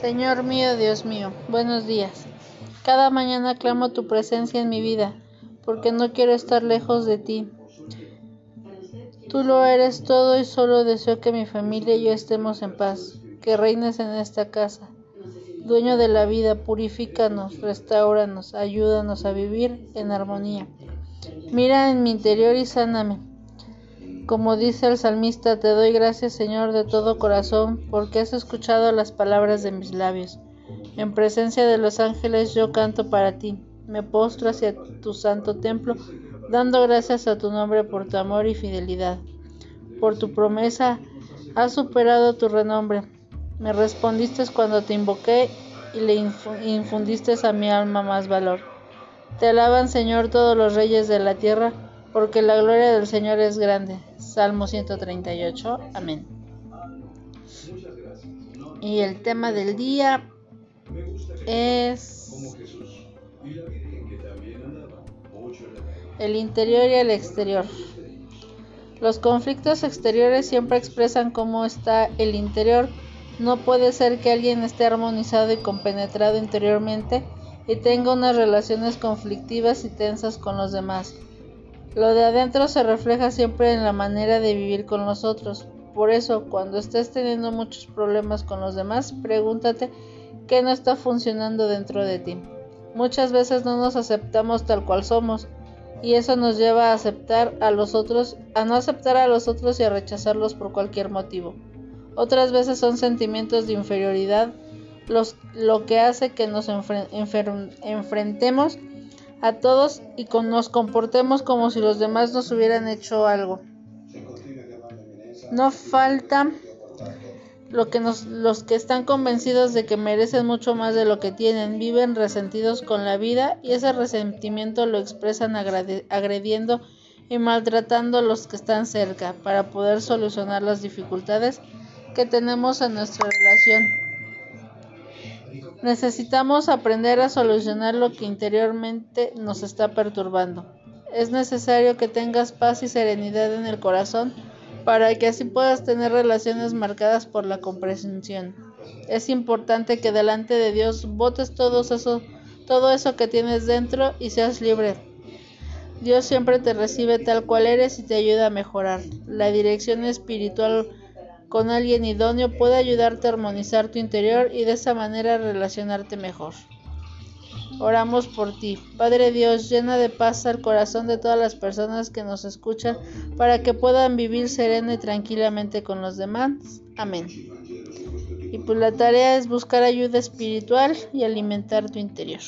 Señor mío, Dios mío, buenos días. Cada mañana clamo tu presencia en mi vida, porque no quiero estar lejos de ti. Tú lo eres todo y solo deseo que mi familia y yo estemos en paz, que reines en esta casa. Dueño de la vida, purifícanos, restauranos, ayúdanos a vivir en armonía. Mira en mi interior y sáname. Como dice el salmista, te doy gracias Señor de todo corazón, porque has escuchado las palabras de mis labios. En presencia de los ángeles yo canto para ti. Me postro hacia tu santo templo, dando gracias a tu nombre por tu amor y fidelidad. Por tu promesa has superado tu renombre. Me respondiste cuando te invoqué y le infundiste a mi alma más valor. Te alaban, Señor, todos los reyes de la tierra, porque la gloria del Señor es grande. Salmo 138. Amén. Y el tema del día es el interior y el exterior. Los conflictos exteriores siempre expresan cómo está el interior. No puede ser que alguien esté armonizado y compenetrado interiormente y tenga unas relaciones conflictivas y tensas con los demás. Lo de adentro se refleja siempre en la manera de vivir con los otros. Por eso, cuando estés teniendo muchos problemas con los demás, pregúntate qué no está funcionando dentro de ti. Muchas veces no nos aceptamos tal cual somos y eso nos lleva a aceptar a los otros, a no aceptar a los otros y a rechazarlos por cualquier motivo. Otras veces son sentimientos de inferioridad lo que hace que nos enfrentemos a todos y nos comportemos como si los demás nos hubieran hecho algo. No falta lo que los que están convencidos de que merecen mucho más de lo que tienen, viven resentidos con la vida y ese resentimiento lo expresan agrediendo y maltratando a los que están cerca para poder solucionar las dificultades que tenemos en nuestra relación. Necesitamos aprender a solucionar lo que interiormente nos está perturbando. Es necesario que tengas paz y serenidad en el corazón para que así puedas tener relaciones marcadas por la comprensión. Es importante que delante de Dios botes todo eso, todo eso que tienes dentro y seas libre. Dios siempre te recibe tal cual eres y te ayuda a mejorar. La dirección espiritual con alguien idóneo puede ayudarte a armonizar tu interior y de esa manera relacionarte mejor. Oramos por ti. Padre Dios, llena de paz al corazón de todas las personas que nos escuchan para que puedan vivir serena y tranquilamente con los demás. Amén. Y pues la tarea es buscar ayuda espiritual y alimentar tu interior.